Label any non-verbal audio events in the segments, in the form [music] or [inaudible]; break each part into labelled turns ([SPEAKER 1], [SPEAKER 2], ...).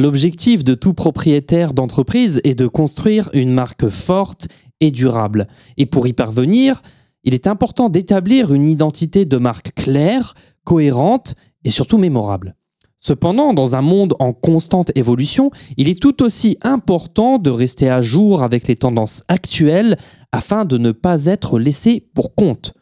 [SPEAKER 1] L'objectif de tout propriétaire d'entreprise est de construire une marque forte et durable. Et pour y parvenir, il est important d'établir une identité de marque claire, cohérente et surtout mémorable. Cependant, dans un monde en constante évolution, il est tout aussi important de rester à jour avec les tendances actuelles afin de ne pas être laissé pour compte.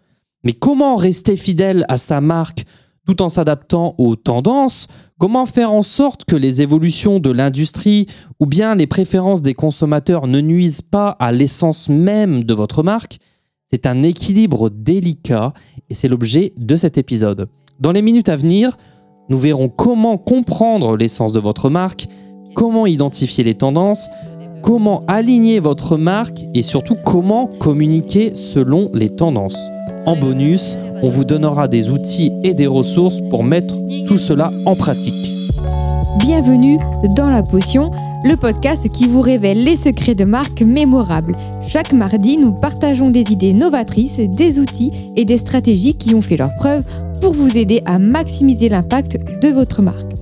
[SPEAKER 1] Mais comment rester fidèle à sa marque tout en s'adaptant aux tendances Comment faire en sorte que les évolutions de l'industrie ou bien les préférences des consommateurs ne nuisent pas à l'essence même de votre marque? C'est un équilibre délicat et c'est l'objet de cet épisode. Dans les minutes à venir, nous verrons comment comprendre l'essence de votre marque, comment identifier les tendances, comment aligner votre marque et surtout comment communiquer selon les tendances. En bonus, on vous donnera des outils et des ressources pour mettre tout cela en pratique.
[SPEAKER 2] Bienvenue dans La Potion, le podcast qui vous révèle les secrets de marques mémorables. Chaque mardi, nous partageons des idées novatrices, des outils et des stratégies qui ont fait leur preuve pour vous aider à maximiser l'impact de votre marque.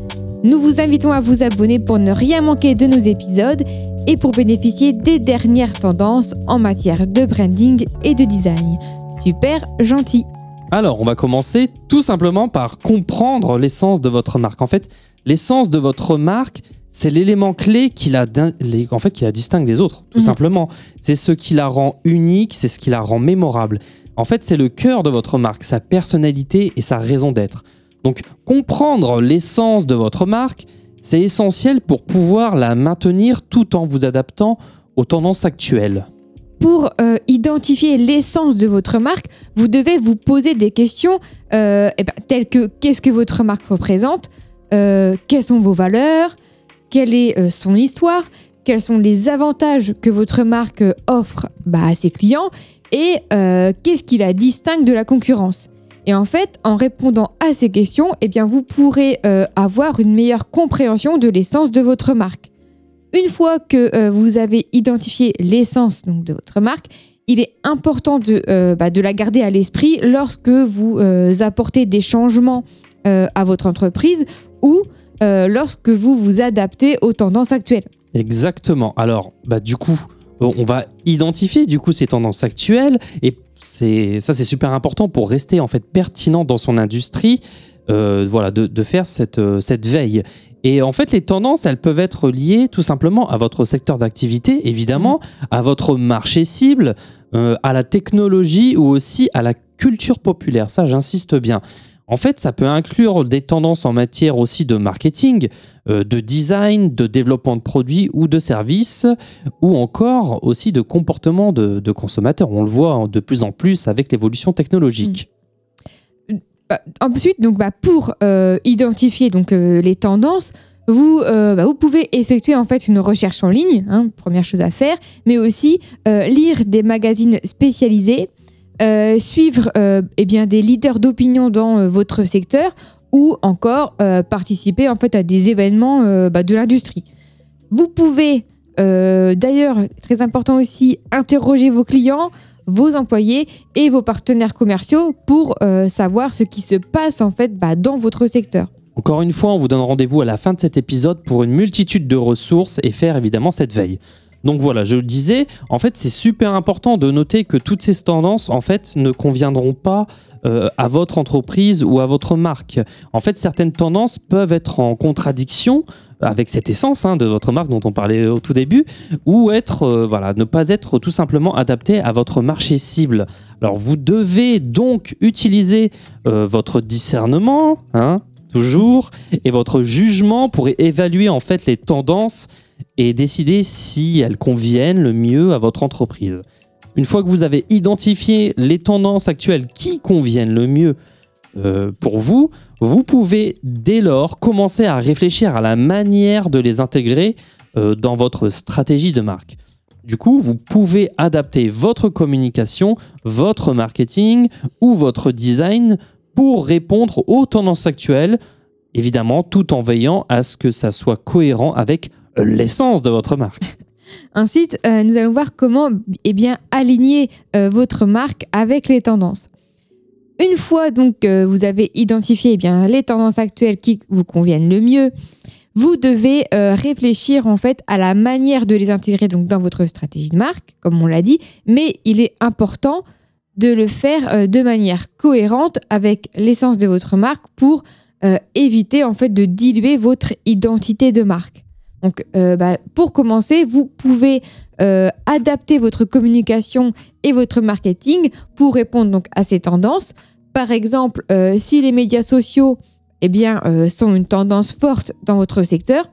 [SPEAKER 2] Nous vous invitons à vous abonner pour ne rien manquer de nos épisodes et pour bénéficier des dernières tendances en matière de branding et de design. Super gentil.
[SPEAKER 1] Alors, on va commencer tout simplement par comprendre l'essence de votre marque. En fait, l'essence de votre marque, c'est l'élément clé qui la, en fait, qui la distingue des autres, tout mhm. simplement. C'est ce qui la rend unique, c'est ce qui la rend mémorable. En fait, c'est le cœur de votre marque, sa personnalité et sa raison d'être. Donc, comprendre l'essence de votre marque, c'est essentiel pour pouvoir la maintenir tout en vous adaptant aux tendances actuelles.
[SPEAKER 2] Pour euh, identifier l'essence de votre marque, vous devez vous poser des questions euh, eh ben, telles que qu'est-ce que votre marque représente, euh, quelles sont vos valeurs, quelle est son histoire, quels sont les avantages que votre marque offre bah, à ses clients et qu'est-ce qui la distingue de la concurrence. Et en fait, en répondant à ces questions, eh vous pourrez avoir une meilleure compréhension de l'essence de votre marque. Une fois que euh, vous avez identifié l'essence de votre marque, il est important de, euh, bah, la garder à l'esprit lorsque vous euh, apportez des changements à votre entreprise ou lorsque vous vous adaptez aux tendances actuelles.
[SPEAKER 1] Exactement. Alors, bah, du coup, on va identifier du coup ces tendances actuelles et c'est ça c'est super important pour rester en fait pertinent dans son industrie. voilà, de, de faire cette veille. Et en fait, les tendances, elles peuvent être liées tout simplement à votre secteur d'activité, évidemment, à votre marché cible, euh, à la technologie ou aussi à la culture populaire. Ça, j'insiste bien. En fait, ça peut inclure des tendances en matière aussi de marketing, euh, de design, de développement de produits ou de services, ou encore aussi de comportement de, consommateurs. On le voit de plus en plus avec l'évolution technologique.
[SPEAKER 2] Bah, ensuite, donc, bah, pour euh, identifier donc, euh, les tendances, vous, euh, bah, vous pouvez effectuer en fait une recherche en ligne, hein, première chose à faire, mais aussi lire des magazines spécialisés, suivre eh bien, des leaders d'opinion dans votre secteur ou encore participer en fait à des événements de l'industrie. Vous pouvez d'ailleurs, très important aussi, interroger vos clients, vos employés et vos partenaires commerciaux pour euh, savoir ce qui se passe en fait bah, dans votre secteur.
[SPEAKER 1] Encore une fois, on vous donne rendez-vous à la fin de cet épisode pour une multitude de ressources et faire évidemment cette veille. Donc voilà, je le disais, en fait, c'est super important de noter que toutes ces tendances, en fait, ne conviendront pas euh, à votre entreprise ou à votre marque. En fait, certaines tendances peuvent être en contradiction avec cette essence hein, de votre marque dont on parlait au tout début, ou être, euh, voilà, ne pas être tout simplement adapté à votre marché cible. Alors, vous devez donc utiliser euh, votre discernement, hein, toujours, et votre jugement pour évaluer en fait les tendances et décider si elles conviennent le mieux à votre entreprise. Une fois que vous avez identifié les tendances actuelles qui conviennent le mieux euh, pour vous, vous pouvez dès lors commencer à réfléchir à la manière de les intégrer euh, dans votre stratégie de marque. Du coup, vous pouvez adapter votre communication, votre marketing ou votre design pour répondre aux tendances actuelles, évidemment tout en veillant à ce que ça soit cohérent avec l'essence de votre marque. [laughs]
[SPEAKER 2] Ensuite, euh, nous allons voir comment eh aligner votre marque avec les tendances. Une fois donc vous avez identifié eh les tendances actuelles qui vous conviennent le mieux, vous devez euh, réfléchir en fait à la manière de les intégrer donc dans votre stratégie de marque, comme on l'a dit, mais il est important de le faire euh, de manière cohérente avec l'essence de votre marque pour euh, éviter en fait de diluer votre identité de marque. Donc, bah, pour commencer, vous pouvez adapter votre communication et votre marketing pour répondre donc à ces tendances. Par exemple, si les médias sociaux eh bien, euh, sont une tendance forte dans votre secteur,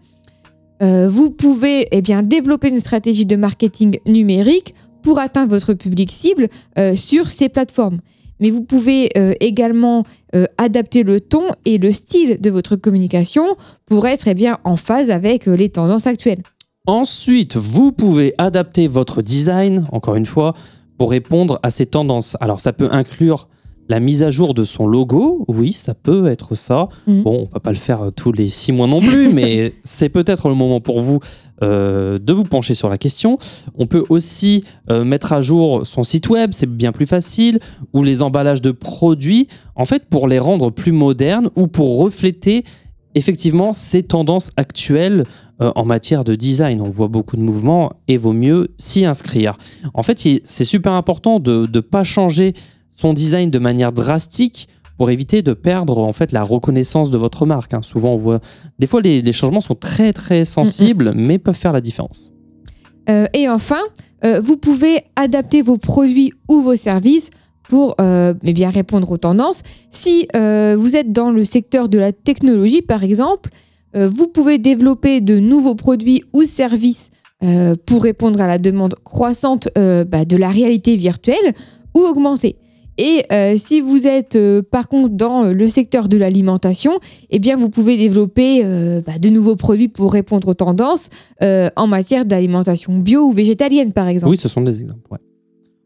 [SPEAKER 2] euh, vous pouvez eh développer une stratégie de marketing numérique pour atteindre votre public cible euh, sur ces plateformes. Mais vous pouvez également adapter le ton et le style de votre communication pour être eh bien, en phase avec les tendances actuelles.
[SPEAKER 1] Ensuite, vous pouvez adapter votre design, encore une fois, pour répondre à ces tendances. Alors ça peut inclure la mise à jour de son logo, oui, ça peut être ça. Mm. Bon, on va pas le faire euh, tous les six mois non plus, [laughs] mais c'est peut-être le moment pour vous euh, de vous pencher sur la question. On peut aussi euh, mettre à jour son site web, c'est bien plus facile, ou les emballages de produits, en fait, pour les rendre plus modernes ou pour refléter effectivement ces tendances actuelles en matière de design. On voit beaucoup de mouvements et vaut mieux s'y inscrire. En fait, c'est super important de ne pas changer son design de manière drastique pour éviter de perdre en fait la reconnaissance de votre marque. Hein. Souvent, on voit des fois les, changements sont très très sensibles, mais peuvent faire la différence.
[SPEAKER 2] Euh, et enfin, euh, vous pouvez adapter vos produits ou vos services pour euh, eh bien répondre aux tendances. Si vous êtes dans le secteur de la technologie, par exemple, vous pouvez développer de nouveaux produits ou services pour répondre à la demande croissante bah, de la réalité virtuelle ou augmentée. Et euh, si vous êtes euh, par contre dans euh, le secteur de l'alimentation, eh bien vous pouvez développer bah, de nouveaux produits pour répondre aux tendances en matière d'alimentation bio ou végétalienne par exemple.
[SPEAKER 1] Oui, ce sont des exemples.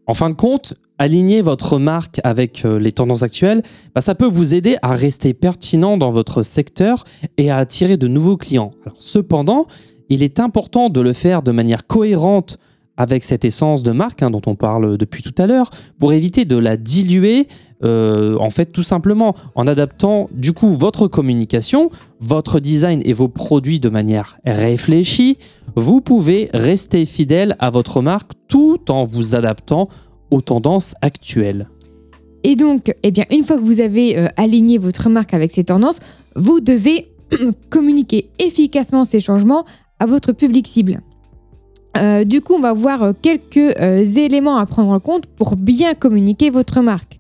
[SPEAKER 1] En fin de compte, aligner votre marque avec les tendances actuelles, bah, ça peut vous aider à rester pertinent dans votre secteur et à attirer de nouveaux clients. Cependant, il est important de le faire de manière cohérente avec cette essence de marque hein, dont on parle depuis tout à l'heure, pour éviter de la diluer, euh, en fait tout simplement en adaptant du coup votre communication, votre design et vos produits de manière réfléchie, vous pouvez rester fidèle à votre marque tout en vous adaptant aux tendances actuelles.
[SPEAKER 2] Et donc, eh bien, une fois que vous avez euh, aligné votre marque avec ces tendances, vous devez [clears throat] communiquer efficacement ces changements à votre public cible. Euh, du coup, on va voir euh, quelques éléments à prendre en compte pour bien communiquer votre marque.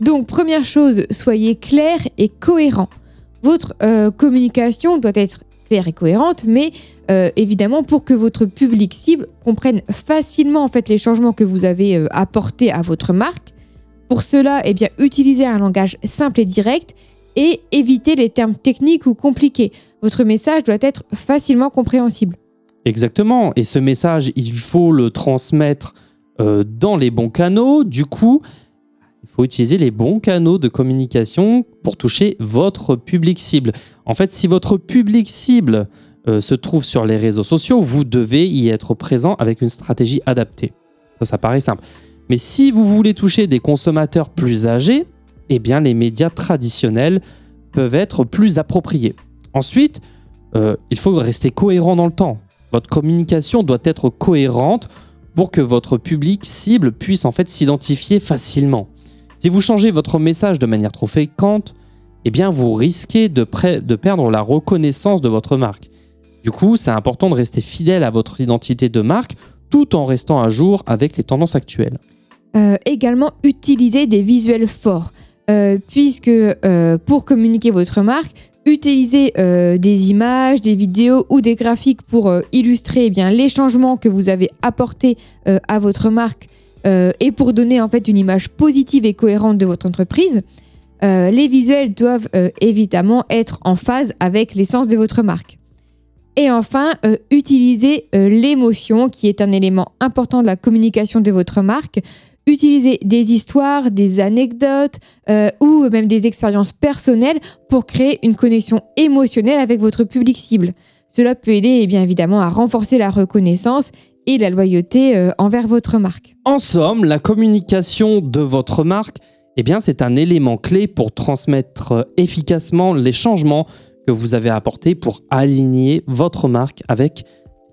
[SPEAKER 2] Donc, première chose, soyez clair et cohérent. Votre communication doit être claire et cohérente, mais évidemment pour que votre public cible comprenne facilement en fait les changements que vous avez apportés à votre marque. Pour cela, eh bien, utilisez un langage simple et direct et évitez les termes techniques ou compliqués. Votre message doit être facilement compréhensible.
[SPEAKER 1] Exactement. Et ce message, il faut le transmettre euh, dans les bons canaux. Du coup, il faut utiliser les bons canaux de communication pour toucher votre public cible. En fait, si votre public cible euh, se trouve sur les réseaux sociaux, vous devez y être présent avec une stratégie adaptée. Ça, ça paraît simple. Mais si vous voulez toucher des consommateurs plus âgés, eh bien, les médias traditionnels peuvent être plus appropriés. Ensuite, euh, il faut rester cohérent dans le temps. Votre communication doit être cohérente pour que votre public cible puisse en fait s'identifier facilement. Si vous changez votre message de manière trop fréquente, eh bien vous risquez de, perdre la reconnaissance de votre marque. Du coup, c'est important de rester fidèle à votre identité de marque tout en restant à jour avec les tendances actuelles.
[SPEAKER 2] Euh, également, utiliser des visuels forts. Euh, puisque euh, pour communiquer votre marque, Utilisez des images, des vidéos ou des graphiques pour illustrer eh les changements que vous avez apportés à votre marque et pour donner en fait une image positive et cohérente de votre entreprise. les visuels doivent évidemment être en phase avec l'essence de votre marque. Et enfin, utilisez l'émotion qui est un élément important de la communication de votre marque utiliser des histoires, des anecdotes euh, ou même des expériences personnelles pour créer une connexion émotionnelle avec votre public cible. Cela peut aider eh bien évidemment à renforcer la reconnaissance et la loyauté euh, envers votre marque.
[SPEAKER 1] En somme, la communication de votre marque, eh c'est un élément clé pour transmettre efficacement les changements que vous avez à apporter pour aligner votre marque avec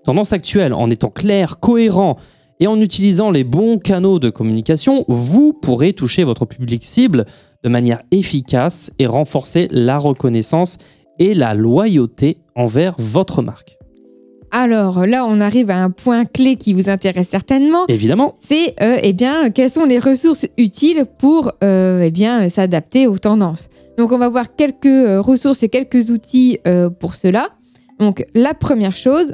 [SPEAKER 1] tendance actuelle en étant clair, cohérent et en utilisant les bons canaux de communication, vous pourrez toucher votre public cible de manière efficace et renforcer la reconnaissance et la loyauté envers votre marque.
[SPEAKER 2] Alors là, on arrive à un point clé qui vous intéresse certainement.
[SPEAKER 1] Évidemment.
[SPEAKER 2] C'est euh, eh bien quelles sont les ressources utiles pour euh, eh bien s'adapter aux tendances. Donc on va voir quelques euh, ressources et quelques outils euh, pour cela. Donc la première chose,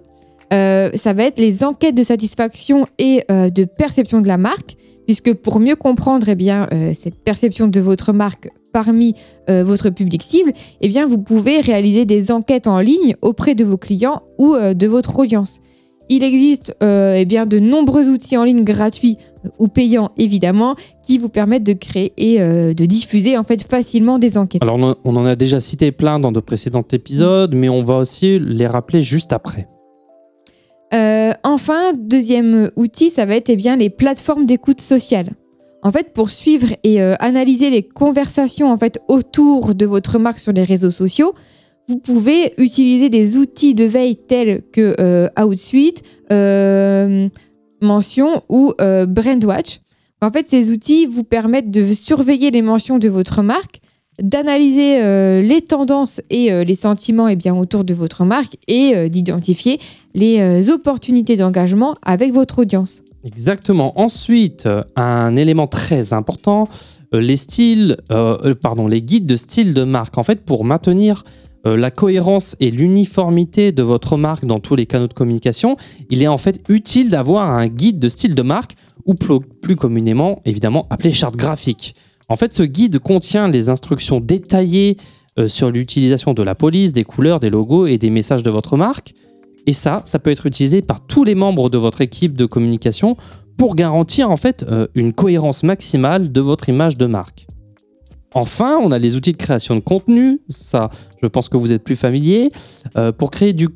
[SPEAKER 2] ça va être les enquêtes de satisfaction et de perception de la marque, puisque pour mieux comprendre eh bien, cette perception de votre marque parmi euh, votre public cible, eh bien, vous pouvez réaliser des enquêtes en ligne auprès de vos clients ou euh, de votre audience. Il existe euh, eh bien, de nombreux outils en ligne gratuits ou payants évidemment qui vous permettent de créer et de diffuser en fait facilement des enquêtes.
[SPEAKER 1] Alors on en- on en a déjà cité plein dans de précédents épisodes, mais on va aussi les rappeler juste après.
[SPEAKER 2] Enfin, deuxième outil, ça va être eh bien, les plateformes d'écoute sociale. En fait, pour suivre et euh, analyser les conversations en fait, autour de votre marque sur les réseaux sociaux, vous pouvez utiliser des outils de veille tels que euh, Outsuite, euh, Mention ou Brandwatch. En fait, ces outils vous permettent de surveiller les mentions de votre marque, d'analyser les tendances et les sentiments eh autour de votre marque et d'identifier les opportunités d'engagement avec votre audience.
[SPEAKER 1] Exactement. Ensuite, un élément très important, euh, les styles, euh, euh, pardon, les guides de style de marque. En fait, pour maintenir la cohérence et l'uniformité de votre marque dans tous les canaux de communication, il est en fait utile d'avoir un guide de style de marque ou plus communément, évidemment, appelé charte graphique. En fait, ce guide contient les instructions détaillées sur l'utilisation de la police, des couleurs, des logos et des messages de votre marque. Et ça, ça peut être utilisé par tous les membres de votre équipe de communication pour garantir en fait euh, une cohérence maximale de votre image de marque. Enfin, on a les outils de création de contenu. Ça, je pense que vous êtes plus familier. Euh, pour créer du,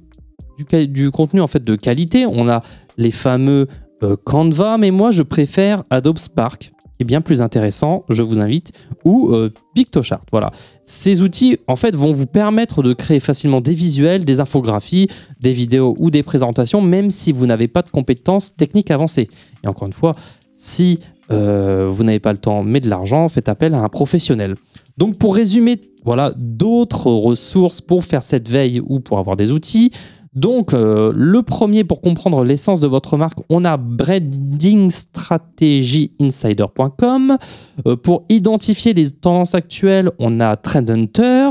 [SPEAKER 1] contenu en fait de qualité, on a les fameux euh, Canva, mais moi je préfère Adobe Spark, qui est bien plus intéressant. Je vous invite ou euh, PictoChart. Voilà. Ces outils en fait vont vous permettre de créer facilement des visuels, des infographies, des vidéos ou des présentations, même si vous n'avez pas de compétences techniques avancées. Et encore une fois, si euh, vous n'avez pas le temps mais de l'argent, faites appel à un professionnel. Donc pour résumer, voilà d'autres ressources pour faire cette veille ou pour avoir des outils. Donc euh, le premier pour comprendre l'essence de votre marque, on a brandingstrategieinsider.com. Euh, pour identifier les tendances actuelles, on a Trend Hunter.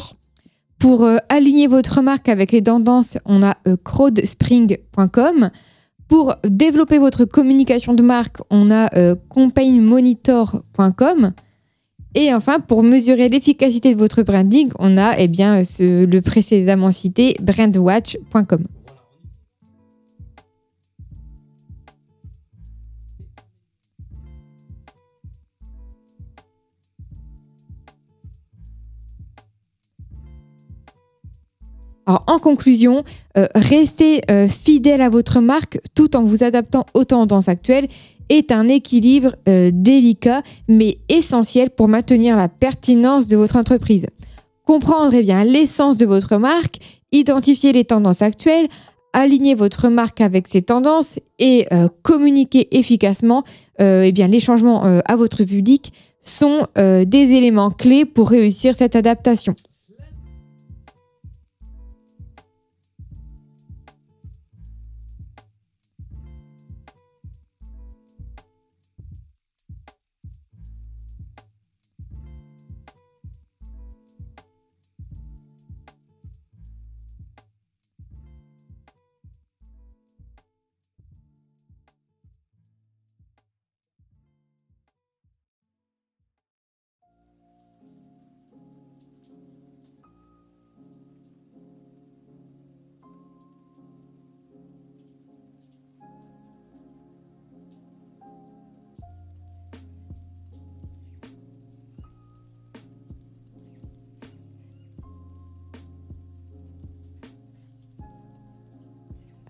[SPEAKER 2] Pour euh, aligner votre marque avec les tendances, on a crowdspring.com. Pour développer votre communication de marque, on a campaignmonitor.com. Et enfin, pour mesurer l'efficacité de votre branding, on a eh bien, le précédemment cité brandwatch.com. Alors, en conclusion, euh, rester euh, fidèle à votre marque tout en vous adaptant aux tendances actuelles est un équilibre euh, délicat mais essentiel pour maintenir la pertinence de votre entreprise. Comprendre eh bien l'essence de votre marque, identifier les tendances actuelles, aligner votre marque avec ces tendances et communiquer efficacement eh bien, les changements à votre public sont des éléments clés pour réussir cette adaptation.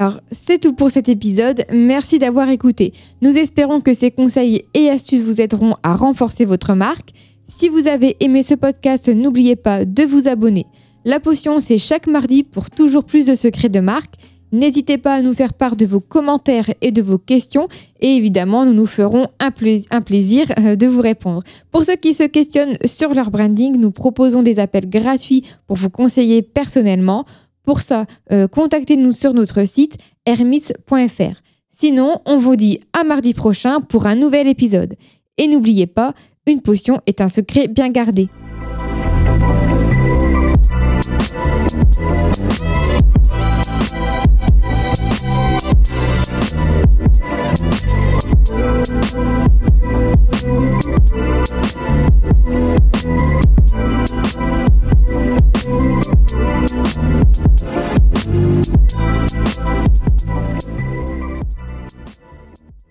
[SPEAKER 2] Alors, c'est tout pour cet épisode. Merci d'avoir écouté. Nous espérons que ces conseils et astuces vous aideront à renforcer votre marque. Si vous avez aimé ce podcast, n'oubliez pas de vous abonner, La potion, c'est chaque mardi pour toujours plus de secrets de marque. N'hésitez pas à nous faire part de vos commentaires et de vos questions et évidemment nous nous ferons un, plaisir euh, de vous répondre. Pour ceux qui se questionnent sur leur branding, nous proposons des appels gratuits pour vous conseiller personnellement. Pour ça, euh, contactez-nous sur notre site hermis.fr. Sinon, on vous dit à mardi prochain pour un nouvel épisode. Et n'oubliez pas, une potion est un secret bien gardé.